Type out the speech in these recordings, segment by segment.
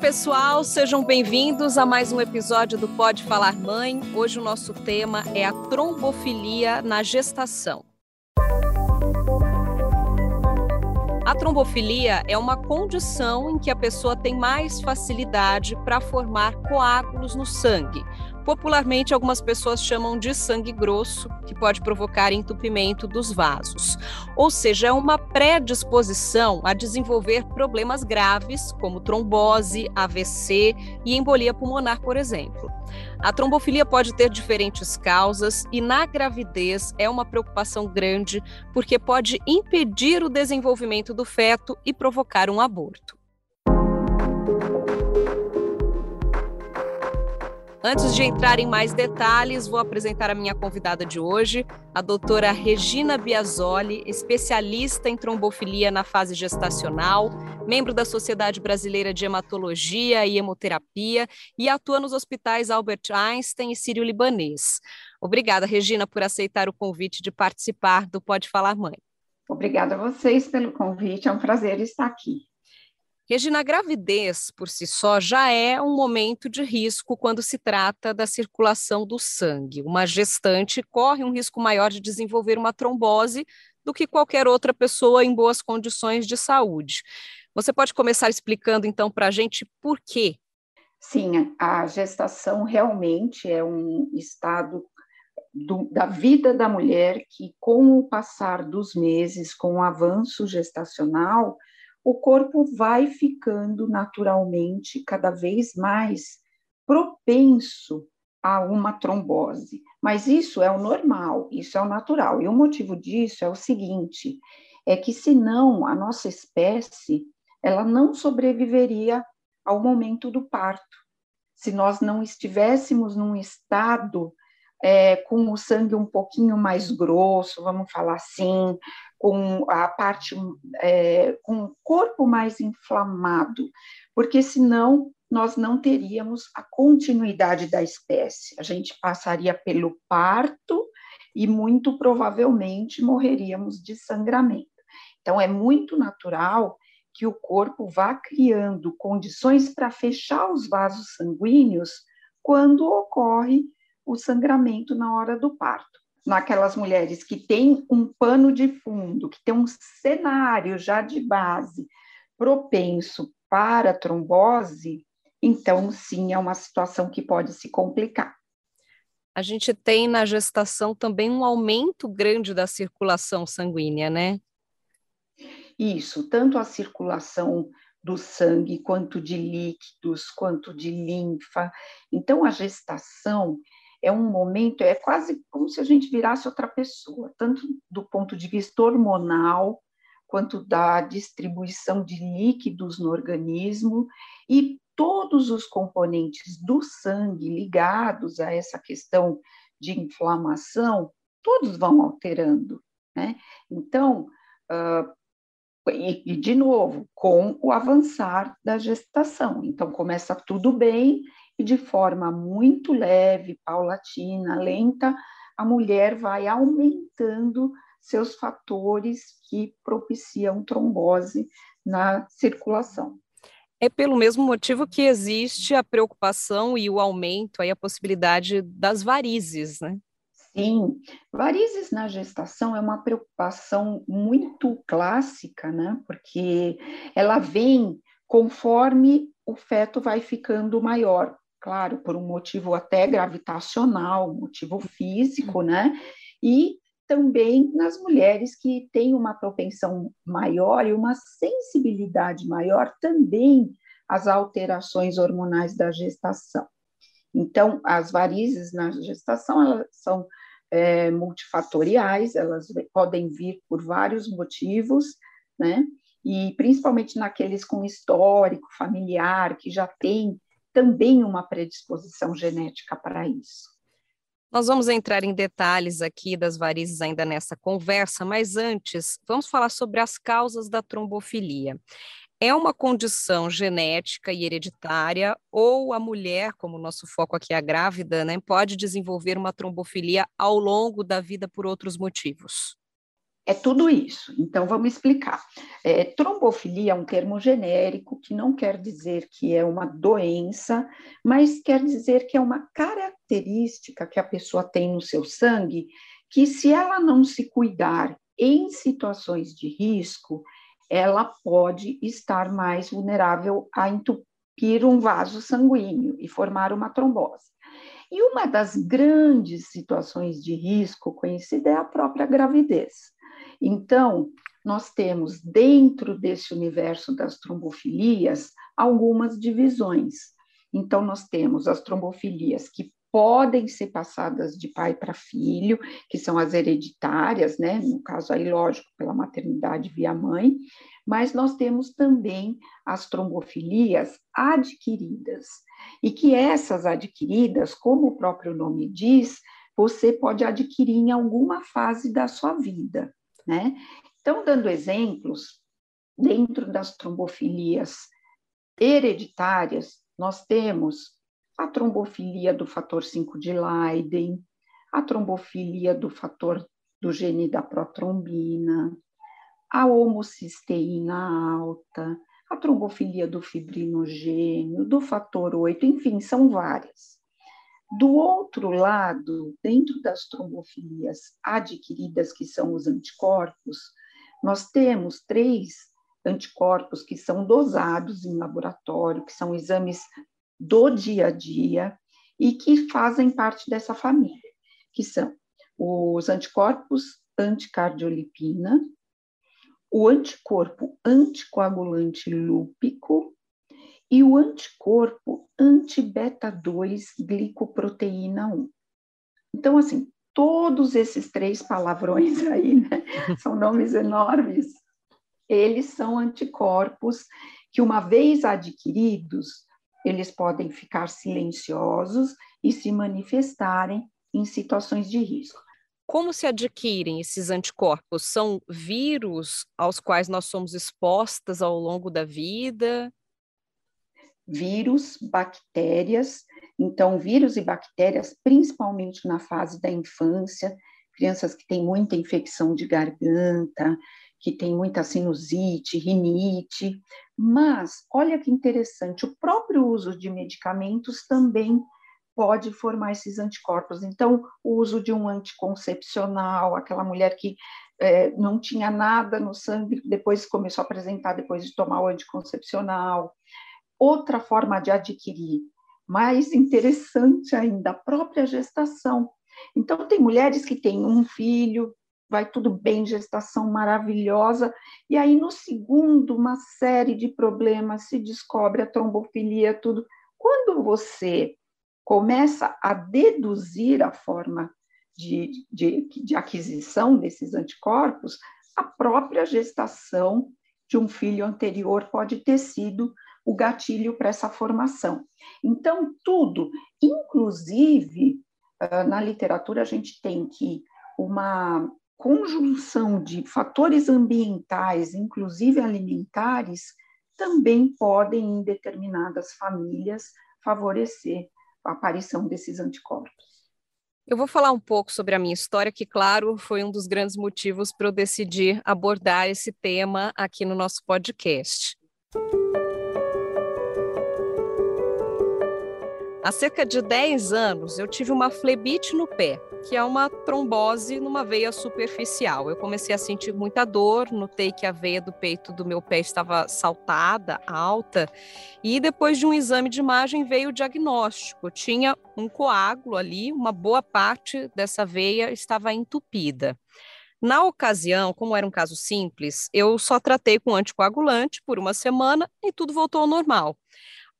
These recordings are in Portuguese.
pessoal, sejam bem-vindos a mais um episódio do Pode Falar Mãe. Hoje o nosso tema é a trombofilia na gestação. A trombofilia é uma condição em que a pessoa tem mais facilidade para formar coágulos no sangue, Popularmente, algumas pessoas chamam de sangue grosso, que pode provocar entupimento dos vasos. Ou seja, é uma predisposição a desenvolver problemas graves, como trombose, AVC e embolia pulmonar, por exemplo. A trombofilia pode ter diferentes causas e, na gravidez, é uma preocupação grande, porque pode impedir o desenvolvimento do feto e provocar um aborto. Antes de entrar em mais detalhes, vou apresentar a minha convidada de hoje, a doutora Regina Biasoli, especialista em trombofilia na fase gestacional, membro da Sociedade Brasileira de Hematologia e Hemoterapia e atua nos hospitais Albert Einstein e Sírio-Libanês. Obrigada, Regina, por aceitar o convite de participar do Pode Falar Mãe. Obrigada a vocês pelo convite, é um prazer estar aqui. Regina, a gravidez por si só já é um momento de risco quando se trata da circulação do sangue. Uma gestante corre um risco maior de desenvolver uma trombose do que qualquer outra pessoa em boas condições de saúde. Você pode começar explicando então para a gente por quê? Sim, a gestação realmente é um estado do, da vida da mulher que, com o passar dos meses, com o avanço gestacional, o corpo vai ficando naturalmente cada vez mais propenso a uma trombose. Mas isso é o normal, isso é o natural. E o motivo disso é o seguinte: é que senão a nossa espécie ela não sobreviveria ao momento do parto. Se nós não estivéssemos num estado é, com o sangue um pouquinho mais grosso, vamos falar assim, com a parte, é, com o corpo mais inflamado, porque senão nós não teríamos a continuidade da espécie. A gente passaria pelo parto e muito provavelmente morreríamos de sangramento. Então, é muito natural que o corpo vá criando condições para fechar os vasos sanguíneos quando ocorre o sangramento na hora do parto naquelas mulheres que têm um pano de fundo, que tem um cenário já de base propenso para trombose, então sim é uma situação que pode se complicar. A gente tem na gestação também um aumento grande da circulação sanguínea, né? Isso, tanto a circulação do sangue, quanto de líquidos, quanto de linfa. Então, a gestação é um momento, é quase como se a gente virasse outra pessoa, tanto do ponto de vista hormonal, quanto da distribuição de líquidos no organismo e todos os componentes do sangue ligados a essa questão de inflamação, todos vão alterando, né? Então, uh, e, e, de novo, com o avançar da gestação. Então, começa tudo bem e de forma muito leve, paulatina, lenta, a mulher vai aumentando seus fatores que propiciam trombose na circulação. É pelo mesmo motivo que existe a preocupação e o aumento, aí a possibilidade das varizes, né? Sim, varizes na gestação é uma preocupação muito clássica, né? Porque ela vem conforme o feto vai ficando maior claro, por um motivo até gravitacional, motivo físico, né? E também nas mulheres que têm uma propensão maior e uma sensibilidade maior também às alterações hormonais da gestação. Então, as varizes na gestação elas são é, multifatoriais, elas podem vir por vários motivos, né? E principalmente naqueles com histórico familiar, que já tem também uma predisposição genética para isso. Nós vamos entrar em detalhes aqui das varizes ainda nessa conversa, mas antes, vamos falar sobre as causas da trombofilia. É uma condição genética e hereditária, ou a mulher, como o nosso foco aqui é a grávida, né, pode desenvolver uma trombofilia ao longo da vida por outros motivos? É tudo isso. Então, vamos explicar. É, trombofilia é um termo genérico que não quer dizer que é uma doença, mas quer dizer que é uma característica que a pessoa tem no seu sangue que, se ela não se cuidar em situações de risco, ela pode estar mais vulnerável a entupir um vaso sanguíneo e formar uma trombose. E uma das grandes situações de risco conhecida é a própria gravidez. Então, nós temos dentro desse universo das trombofilias algumas divisões. Então, nós temos as trombofilias que podem ser passadas de pai para filho, que são as hereditárias, né? No caso aí, lógico, pela maternidade via mãe, mas nós temos também as trombofilias adquiridas, e que essas adquiridas, como o próprio nome diz, você pode adquirir em alguma fase da sua vida, né? Então, dando exemplos, dentro das trombofilias hereditárias, nós temos a trombofilia do fator 5 de Leiden, a trombofilia do fator do gene da protrombina, a homocisteína alta, a trombofilia do fibrinogênio, do fator 8, enfim, são várias. Do outro lado, dentro das trombofilias adquiridas, que são os anticorpos, nós temos três anticorpos que são dosados em laboratório, que são exames do dia a dia e que fazem parte dessa família, que são os anticorpos anticardiolipina, o anticorpo anticoagulante lúpico e o anticorpo anti-beta-2 glicoproteína 1. Então, assim, todos esses três palavrões aí, né, são nomes enormes, eles são anticorpos que, uma vez adquiridos, eles podem ficar silenciosos e se manifestarem em situações de risco. Como se adquirem esses anticorpos? São vírus aos quais nós somos expostas ao longo da vida? Vírus, bactérias. Então, vírus e bactérias, principalmente na fase da infância, crianças que têm muita infecção de garganta, que tem muita sinusite, rinite, mas olha que interessante, o próprio uso de medicamentos também pode formar esses anticorpos. Então, o uso de um anticoncepcional, aquela mulher que é, não tinha nada no sangue, depois começou a apresentar depois de tomar o anticoncepcional. Outra forma de adquirir, mais interessante ainda, a própria gestação. Então, tem mulheres que têm um filho, vai tudo bem, gestação maravilhosa, e aí no segundo, uma série de problemas, se descobre a trombofilia, tudo. Quando você começa a deduzir a forma de, de, de aquisição desses anticorpos, a própria gestação de um filho anterior pode ter sido o gatilho para essa formação. Então, tudo, inclusive, na literatura, a gente tem que uma conjunção de fatores ambientais, inclusive alimentares, também podem, em determinadas famílias, favorecer a aparição desses anticorpos. Eu vou falar um pouco sobre a minha história, que, claro, foi um dos grandes motivos para eu decidir abordar esse tema aqui no nosso podcast. Há cerca de 10 anos, eu tive uma flebite no pé, que é uma trombose numa veia superficial. Eu comecei a sentir muita dor, notei que a veia do peito do meu pé estava saltada, alta, e depois de um exame de imagem veio o diagnóstico. Eu tinha um coágulo ali, uma boa parte dessa veia estava entupida. Na ocasião, como era um caso simples, eu só tratei com anticoagulante por uma semana e tudo voltou ao normal.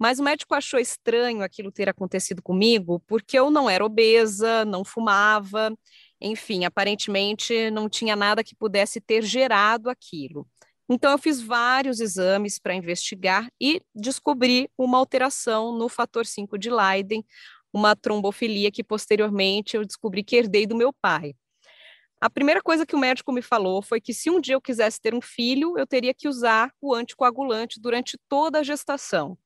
Mas o médico achou estranho aquilo ter acontecido comigo, porque eu não era obesa, não fumava, enfim, aparentemente não tinha nada que pudesse ter gerado aquilo. Então, eu fiz vários exames para investigar e descobri uma alteração no fator 5 de Leiden, uma trombofilia que posteriormente eu descobri que herdei do meu pai. A primeira coisa que o médico me falou foi que se um dia eu quisesse ter um filho, eu teria que usar o anticoagulante durante toda a gestação.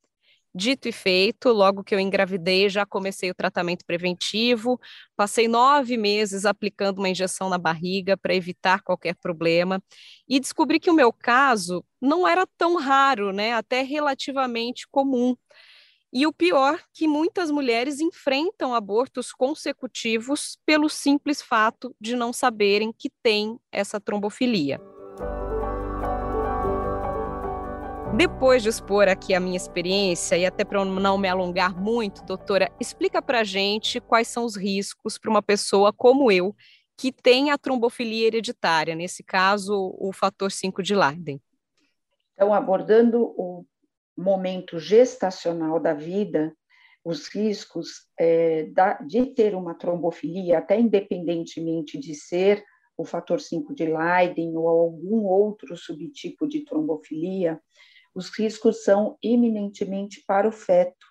Dito e feito, logo que eu engravidei, já comecei o tratamento preventivo, passei nove meses aplicando uma injeção na barriga para evitar qualquer problema, e descobri que o meu caso não era tão raro, né? Até relativamente comum. E o pior, que muitas mulheres enfrentam abortos consecutivos pelo simples fato de não saberem que têm essa trombofilia. Depois de expor aqui a minha experiência, e até para não me alongar muito, doutora, explica para a gente quais são os riscos para uma pessoa como eu, que tem a trombofilia hereditária, nesse caso, o fator 5 de Leiden. Então, abordando o momento gestacional da vida, os riscos é, da, de ter uma trombofilia, até independentemente de ser o fator 5 de Leiden ou algum outro subtipo de trombofilia, os riscos são eminentemente para o feto.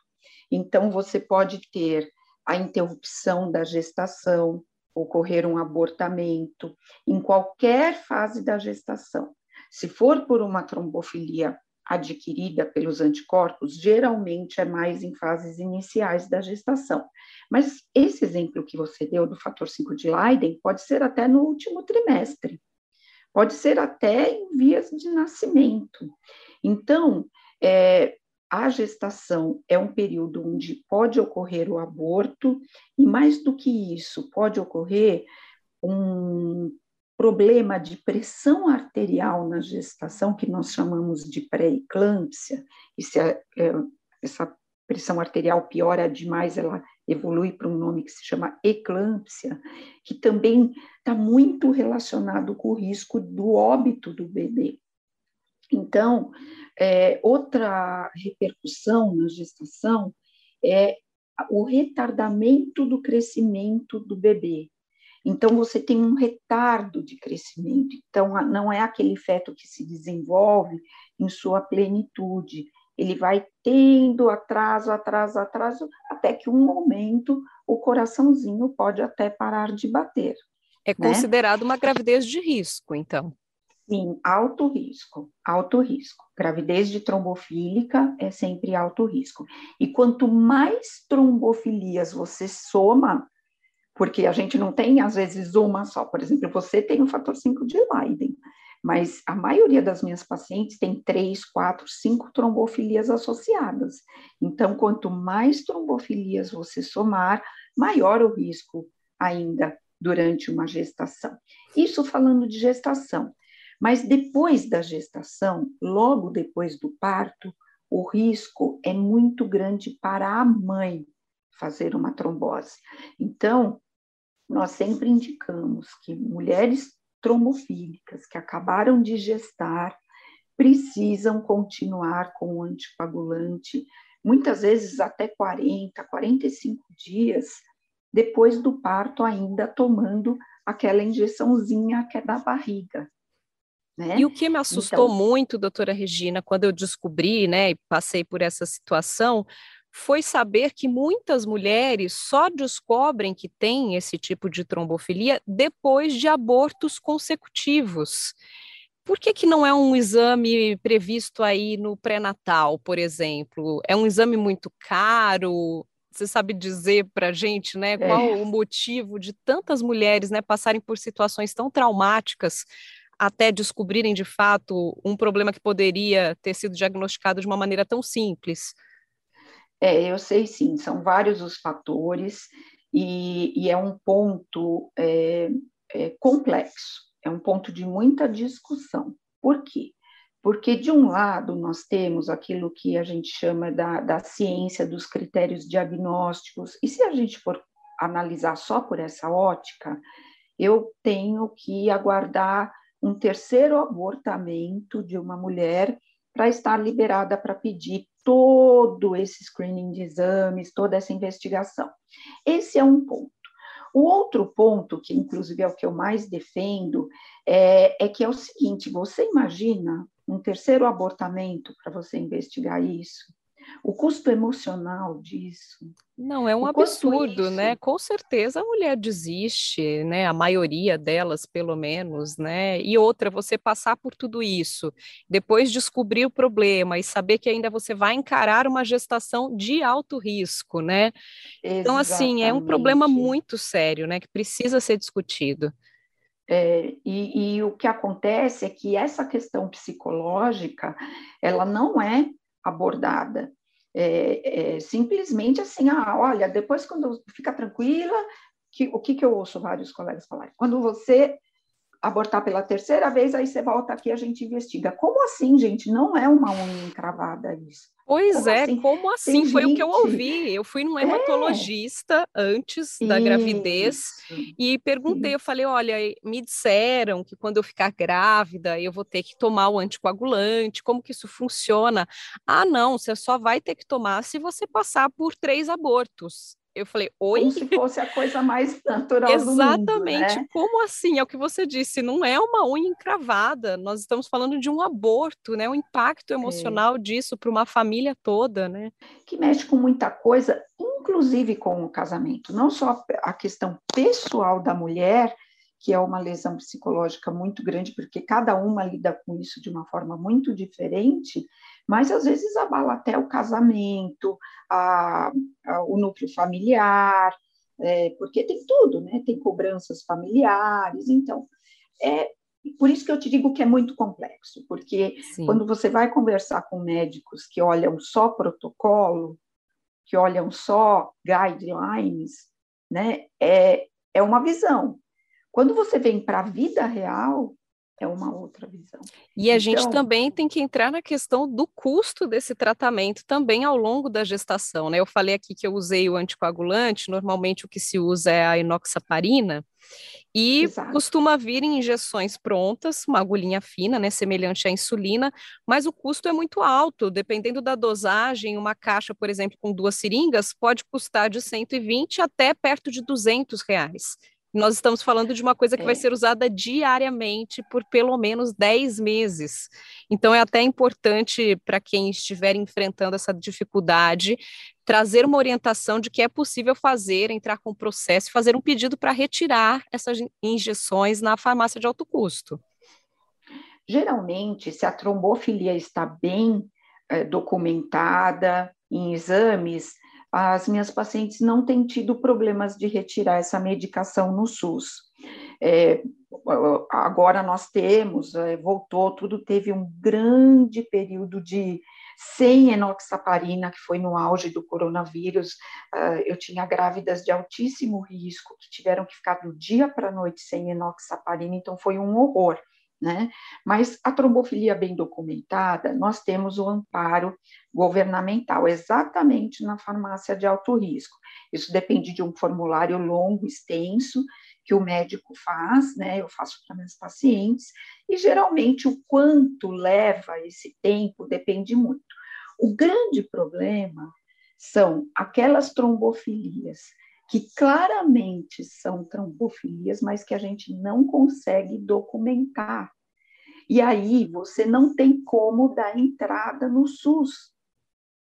Então, você pode ter a interrupção da gestação, ocorrer um abortamento, em qualquer fase da gestação. Se for por uma trombofilia adquirida pelos anticorpos, geralmente é mais em fases iniciais da gestação. Mas esse exemplo que você deu do fator 5 de Leiden pode ser até no último trimestre, pode ser até em vias de nascimento. Então, é, a gestação é um período onde pode ocorrer o aborto, e mais do que isso, pode ocorrer um problema de pressão arterial na gestação, que nós chamamos de pré-eclâmpsia, e se a, é, essa pressão arterial piora demais, ela evolui para um nome que se chama eclâmpsia, que também está muito relacionado com o risco do óbito do bebê. Então, é, outra repercussão na gestação é o retardamento do crescimento do bebê. Então, você tem um retardo de crescimento. Então, não é aquele feto que se desenvolve em sua plenitude. Ele vai tendo atraso, atraso, atraso, até que um momento o coraçãozinho pode até parar de bater. É né? considerado uma gravidez de risco, então. Sim, alto risco, alto risco. Gravidez de trombofílica é sempre alto risco. E quanto mais trombofilias você soma, porque a gente não tem, às vezes, uma só. Por exemplo, você tem o fator 5 de Leiden, mas a maioria das minhas pacientes tem três, quatro, cinco trombofilias associadas. Então, quanto mais trombofilias você somar, maior o risco ainda durante uma gestação. Isso falando de gestação. Mas depois da gestação, logo depois do parto, o risco é muito grande para a mãe fazer uma trombose. Então, nós sempre indicamos que mulheres trombofílicas que acabaram de gestar precisam continuar com o anticoagulante, muitas vezes até 40, 45 dias depois do parto, ainda tomando aquela injeçãozinha que é da barriga, né? E o que me assustou então... muito, doutora Regina, quando eu descobri, né, e passei por essa situação, foi saber que muitas mulheres só descobrem que têm esse tipo de trombofilia depois de abortos consecutivos. Por que, que não é um exame previsto aí no pré-natal, por exemplo? É um exame muito caro? Você sabe dizer para a gente, né, qual é. o motivo de tantas mulheres, né, passarem por situações tão traumáticas até descobrirem de fato um problema que poderia ter sido diagnosticado de uma maneira tão simples? É, eu sei sim, são vários os fatores e, e é um ponto é, é, complexo, é um ponto de muita discussão. Por quê? Porque, de um lado, nós temos aquilo que a gente chama da, da ciência dos critérios diagnósticos, e se a gente for analisar só por essa ótica, eu tenho que aguardar um terceiro abortamento de uma mulher para estar liberada para pedir todo esse screening de exames, toda essa investigação. Esse é um ponto. O outro ponto, que inclusive é o que eu mais defendo, é, é que é o seguinte: você imagina um terceiro abortamento para você investigar isso? O custo emocional disso. Não, é um absurdo, né? Com certeza a mulher desiste, né? A maioria delas, pelo menos, né? E outra, você passar por tudo isso, depois descobrir o problema e saber que ainda você vai encarar uma gestação de alto risco, né? Exatamente. Então, assim, é um problema muito sério, né? Que precisa ser discutido. É, e, e, o que acontece é que essa questão psicológica, ela não é abordada. É, é, simplesmente assim, ah, olha, depois quando fica tranquila, que, o que, que eu ouço vários colegas falarem? Quando você abortar pela terceira vez, aí você volta aqui a gente investiga. Como assim, gente? Não é uma unha encravada isso. Pois como é, assim? como assim? Tem Foi gente... o que eu ouvi. Eu fui num é. hematologista é. antes da isso. gravidez e perguntei, uhum. eu falei, olha, me disseram que quando eu ficar grávida, eu vou ter que tomar o anticoagulante, como que isso funciona? Ah, não, você só vai ter que tomar se você passar por três abortos. Eu falei, oi? Como se fosse a coisa mais natural Exatamente. do mundo, né? Como assim? É o que você disse, não é uma unha encravada. Nós estamos falando de um aborto, né? O impacto é. emocional é. disso para uma família toda, né? Que mexe com muita coisa, inclusive com o casamento. Não só a questão pessoal da mulher, que é uma lesão psicológica muito grande, porque cada uma lida com isso de uma forma muito diferente, mas às vezes abala até o casamento, a, a, o núcleo familiar, é, porque tem tudo, né? Tem cobranças familiares, então é por isso que eu te digo que é muito complexo, porque Sim. quando você vai conversar com médicos que olham só protocolo, que olham só guidelines, né? É, é uma visão. Quando você vem para a vida real, é uma outra visão. E a então, gente também tem que entrar na questão do custo desse tratamento também ao longo da gestação, né? Eu falei aqui que eu usei o anticoagulante, normalmente o que se usa é a inoxaparina, e Exato. costuma vir em injeções prontas, uma agulhinha fina, né, semelhante à insulina, mas o custo é muito alto, dependendo da dosagem, uma caixa, por exemplo, com duas seringas, pode custar de 120 até perto de 200 reais. Nós estamos falando de uma coisa que é. vai ser usada diariamente por pelo menos 10 meses. Então, é até importante para quem estiver enfrentando essa dificuldade trazer uma orientação de que é possível fazer, entrar com o processo, fazer um pedido para retirar essas injeções na farmácia de alto custo. Geralmente, se a trombofilia está bem é, documentada em exames, as minhas pacientes não têm tido problemas de retirar essa medicação no SUS. É, agora nós temos, é, voltou, tudo teve um grande período de sem enoxaparina, que foi no auge do coronavírus. Uh, eu tinha grávidas de altíssimo risco que tiveram que ficar do dia para a noite sem enoxaparina, então foi um horror. Né? Mas a trombofilia bem documentada, nós temos o amparo governamental, exatamente na farmácia de alto risco. Isso depende de um formulário longo, extenso, que o médico faz, né? Eu faço para meus pacientes, e geralmente o quanto leva esse tempo depende muito. O grande problema são aquelas trombofilias que claramente são trombofilias, mas que a gente não consegue documentar. E aí você não tem como dar entrada no SUS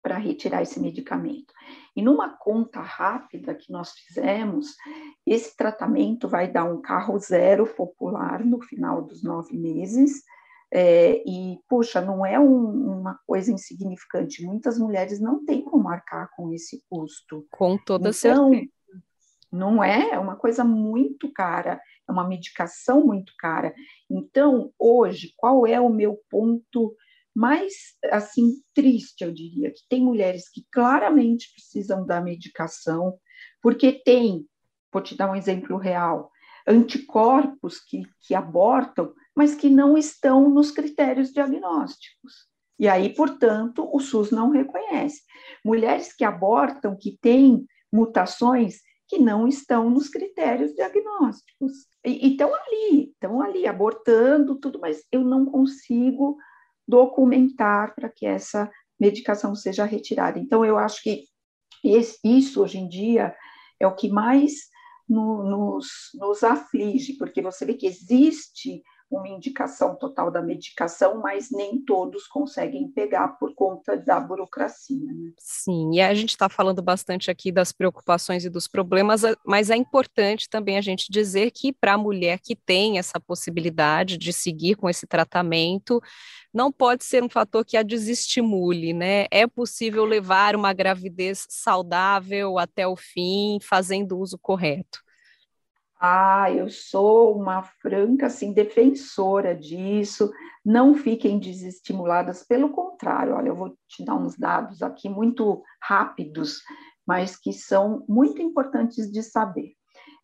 para retirar esse medicamento. E numa conta rápida que nós fizemos, esse tratamento vai dar um carro zero popular no final dos nove meses. É, e, puxa, não é um, uma coisa insignificante. Muitas mulheres não têm como marcar com esse custo. Com toda então, certeza não é? É uma coisa muito cara, é uma medicação muito cara. Então, hoje, qual é o meu ponto mais assim triste, eu diria, que tem mulheres que claramente precisam da medicação, porque tem, vou te dar um exemplo real, anticorpos que, que abortam, mas que não estão nos critérios diagnósticos. E aí, portanto, o SUS não reconhece. Mulheres que abortam, que têm mutações que não estão nos critérios diagnósticos. E estão ali, estão ali, abortando tudo, mas eu não consigo documentar para que essa medicação seja retirada. Então, eu acho que esse, isso, hoje em dia, é o que mais no, nos, nos aflige, porque você vê que existe uma indicação total da medicação, mas nem todos conseguem pegar por conta da burocracia. Né? Sim, e a gente está falando bastante aqui das preocupações e dos problemas, mas é importante também a gente dizer que para a mulher que tem essa possibilidade de seguir com esse tratamento, não pode ser um fator que a desestimule, né? É possível levar uma gravidez saudável até o fim, fazendo o uso correto. Ah, eu sou uma franca assim defensora disso. Não fiquem desestimuladas, pelo contrário, olha, eu vou te dar uns dados aqui muito rápidos, mas que são muito importantes de saber.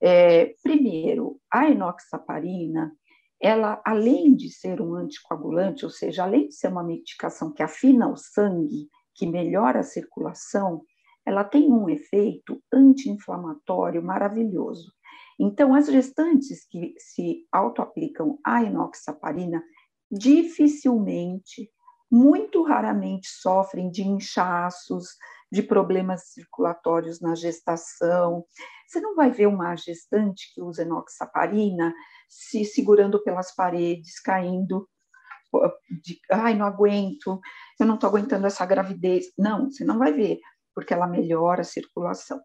É, primeiro, a enoxaparina, ela, além de ser um anticoagulante, ou seja, além de ser uma medicação que afina o sangue, que melhora a circulação, ela tem um efeito anti-inflamatório maravilhoso. Então, as gestantes que se autoaplicam a enoxaparina dificilmente, muito raramente sofrem de inchaços, de problemas circulatórios na gestação. Você não vai ver uma gestante que usa enoxaparina se segurando pelas paredes, caindo de, ai, não aguento, eu não estou aguentando essa gravidez. Não, você não vai ver, porque ela melhora a circulação.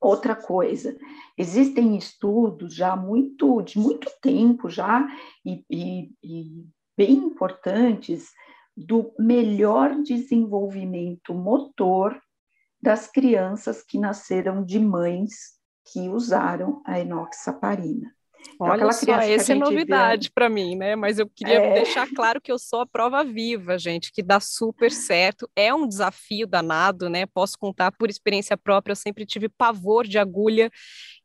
Outra coisa, existem estudos já muito de muito tempo já e, e, e bem importantes do melhor desenvolvimento motor das crianças que nasceram de mães que usaram a enoxaparina. Então, Olha só, essa é novidade para mim, né? Mas eu queria é... deixar claro que eu sou a prova viva, gente, que dá super certo. É um desafio danado, né? Posso contar por experiência própria, eu sempre tive pavor de agulha.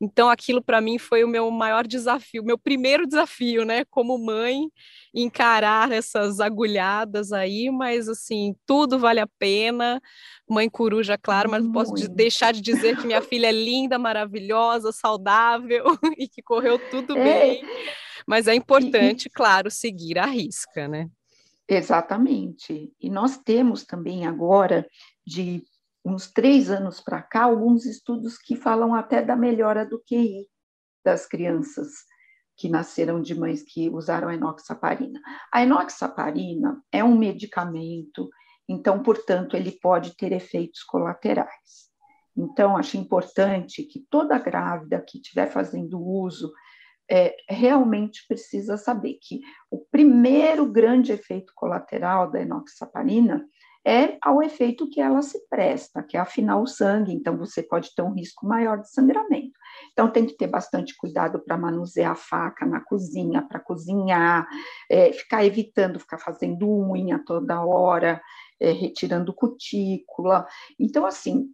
Então, aquilo para mim foi o meu maior desafio, meu primeiro desafio, né? Como mãe, encarar essas agulhadas aí, mas assim, tudo vale a pena. Mãe coruja, claro, mas não posso deixar de dizer que minha filha é linda, maravilhosa, saudável e que correu tudo é. bem. Mas é importante, e, claro, seguir a risca, né? Exatamente. E nós temos também agora, de uns três anos para cá, alguns estudos que falam até da melhora do QI das crianças que nasceram de mães que usaram a enoxaparina. A enoxaparina é um medicamento, então, portanto, ele pode ter efeitos colaterais. Então, acho importante que toda grávida que estiver fazendo uso é, realmente precisa saber que o primeiro grande efeito colateral da enoxaparina é ao efeito que ela se presta, que é afinar o sangue, então você pode ter um risco maior de sangramento. Então tem que ter bastante cuidado para manusear a faca na cozinha, para cozinhar, é, ficar evitando ficar fazendo unha toda hora, é, retirando cutícula. Então, assim,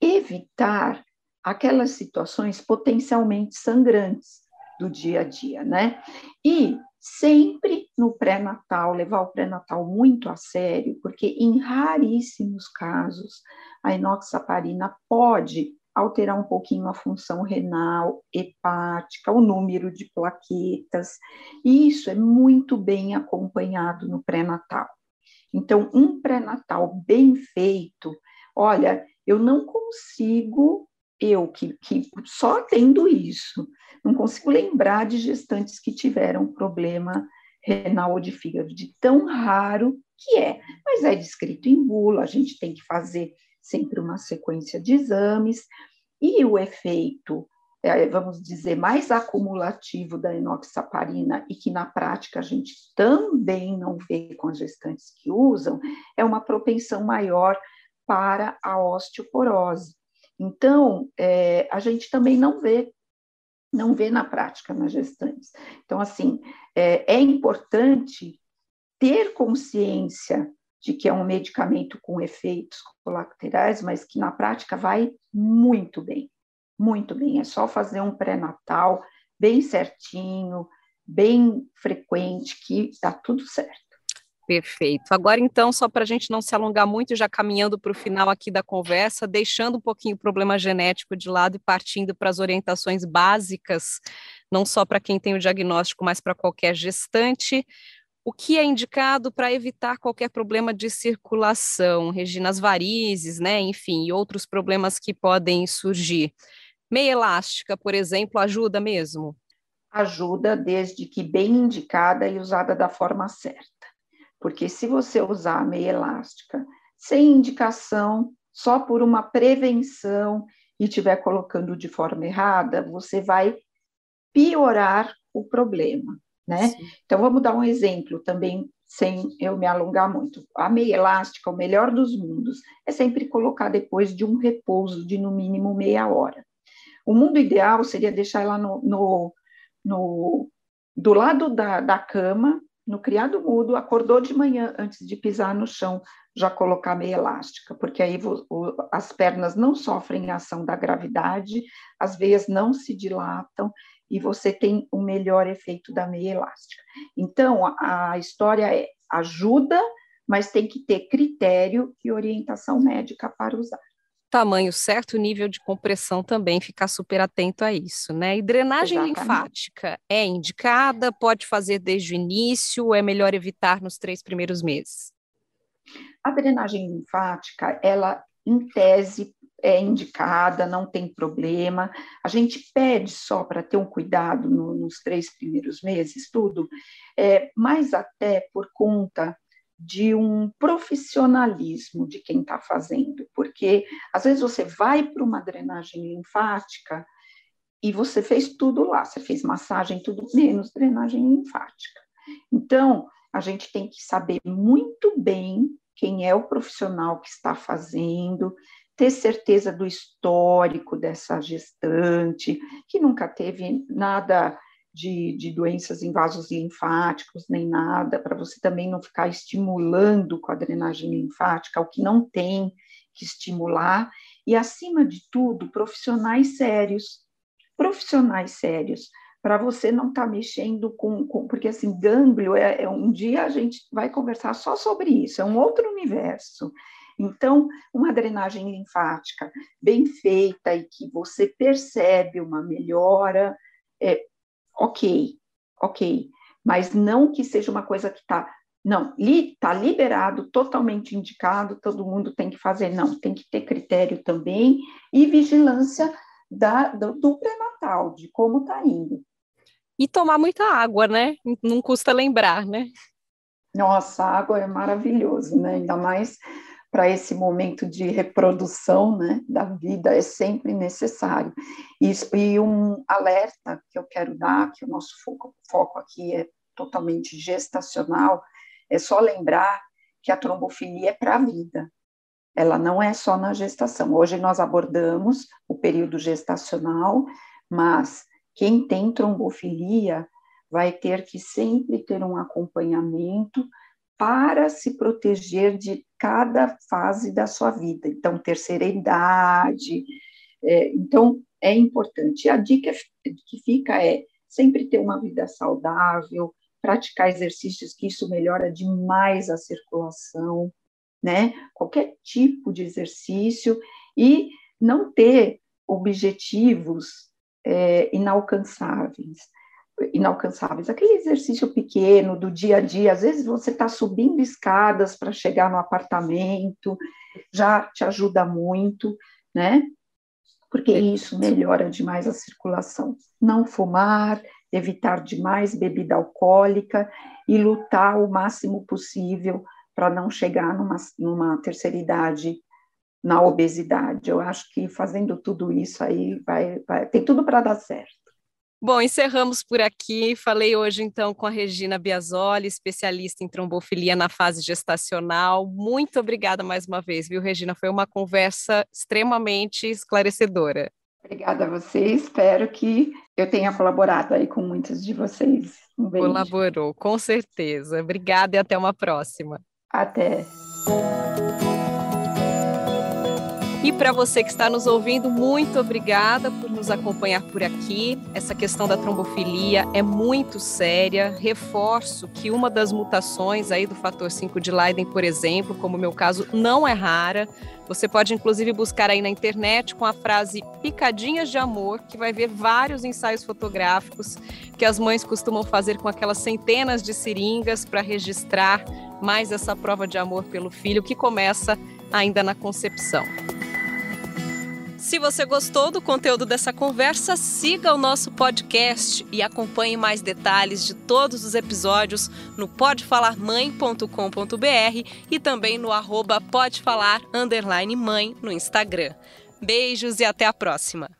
evitar aquelas situações potencialmente sangrantes do dia a dia, né? E sempre no pré-natal, levar o pré-natal muito a sério, porque em raríssimos casos a enoxaparina pode alterar um pouquinho a função renal, hepática, o número de plaquetas, e isso é muito bem acompanhado no pré-natal. Então, um pré-natal bem feito, olha, eu não consigo, eu que, que só tendo isso, não consigo lembrar de gestantes que tiveram problema renal ou de fígado, de tão raro que é. Mas é descrito em bula, a gente tem que fazer sempre uma sequência de exames, e o efeito, é, vamos dizer, mais acumulativo da enoxaparina, e que na prática a gente também não vê com as gestantes que usam, é uma propensão maior para a osteoporose. Então, é, a gente também não vê não vê na prática nas gestantes. Então, assim, é, é importante ter consciência de que é um medicamento com efeitos colaterais, mas que na prática vai muito bem, muito bem. É só fazer um pré-natal bem certinho, bem frequente, que dá tudo certo. Perfeito. Agora, então, só para a gente não se alongar muito, já caminhando para o final aqui da conversa, deixando um pouquinho o problema genético de lado e partindo para as orientações básicas, não só para quem tem o diagnóstico, mas para qualquer gestante. O que é indicado para evitar qualquer problema de circulação, Regina, as varizes, né, enfim, e outros problemas que podem surgir? Meia elástica, por exemplo, ajuda mesmo? Ajuda desde que bem indicada e usada da forma certa. Porque se você usar a meia elástica sem indicação, só por uma prevenção e estiver colocando de forma errada, você vai piorar o problema, né? Sim. Então vamos dar um exemplo também sem eu me alongar muito. A meia elástica, o melhor dos mundos, é sempre colocar depois de um repouso de no mínimo meia hora. O mundo ideal seria deixar ela no, no, no do lado da, da cama, no criado mudo, acordou de manhã antes de pisar no chão, já colocar meia elástica, porque aí o, as pernas não sofrem a ação da gravidade, as veias não se dilatam e você tem o melhor efeito da meia elástica. Então, a, a história é ajuda, mas tem que ter critério e orientação médica para usar. Tamanho certo, nível de compressão também, ficar super atento a isso, né? E drenagem Exatamente. linfática é indicada? Pode fazer desde o início é melhor evitar nos três primeiros meses? A drenagem linfática, ela, em tese, é indicada, não tem problema. A gente pede só para ter um cuidado no, nos três primeiros meses, tudo, é, mas até por conta de um profissionalismo de quem está fazendo, porque às vezes você vai para uma drenagem linfática e você fez tudo lá, você fez massagem, tudo menos drenagem linfática. Então, a gente tem que saber muito bem quem é o profissional que está fazendo, ter certeza do histórico dessa gestante, que nunca teve nada de, de, doenças em vasos linfáticos, nem nada, para você também não ficar estimulando com a drenagem linfática, o que não tem que estimular, e acima de tudo, profissionais sérios, profissionais sérios, para você não estar tá mexendo com, com, porque assim, gânglio é, é um dia a gente vai conversar só sobre isso, é um outro universo. Então, uma drenagem linfática bem feita e que você percebe uma melhora, é, ok, ok, mas não que seja uma coisa que está. Não, está liberado, totalmente indicado, todo mundo tem que fazer. Não, tem que ter critério também e vigilância da, do, do pré-natal, de como está indo. E tomar muita água, né? Não custa lembrar, né? Nossa, a água é maravilhoso, né? Ainda mais para esse momento de reprodução né, da vida é sempre necessário. Isso, e um alerta que eu quero dar, que o nosso foco, foco aqui é totalmente gestacional, é só lembrar que a trombofilia é para a vida. Ela não é só na gestação. Hoje nós abordamos o período gestacional, mas quem tem trombofilia vai ter que sempre ter um acompanhamento para se proteger de cada fase da sua vida. Então, terceira idade. É, então, é importante. A dica que fica é sempre ter uma vida saudável, praticar exercícios, que isso melhora demais a circulação, né? Qualquer tipo de exercício e não ter objetivos é, inalcançáveis inalcançáveis. Aquele exercício pequeno do dia a dia, às vezes você está subindo escadas para chegar no apartamento, já te ajuda muito, né? Porque isso melhora demais a circulação. Não fumar, evitar demais bebida alcoólica e lutar o máximo possível para não chegar numa, numa terceira idade na obesidade. Eu acho que fazendo tudo isso aí vai, vai tem tudo para dar certo. Bom, encerramos por aqui. Falei hoje então com a Regina Biasoli, especialista em trombofilia na fase gestacional. Muito obrigada mais uma vez, viu, Regina? Foi uma conversa extremamente esclarecedora. Obrigada a você. Espero que eu tenha colaborado aí com muitos de vocês. Um Colaborou, com certeza. Obrigada e até uma próxima. Até. E para você que está nos ouvindo, muito obrigada por nos acompanhar por aqui. Essa questão da trombofilia é muito séria. Reforço que uma das mutações aí do fator 5 de Leiden, por exemplo, como o meu caso, não é rara. Você pode inclusive buscar aí na internet com a frase picadinhas de amor, que vai ver vários ensaios fotográficos que as mães costumam fazer com aquelas centenas de seringas para registrar mais essa prova de amor pelo filho que começa ainda na concepção. Se você gostou do conteúdo dessa conversa, siga o nosso podcast e acompanhe mais detalhes de todos os episódios no podefalarmãe.com.br e também no arroba no Instagram. Beijos e até a próxima!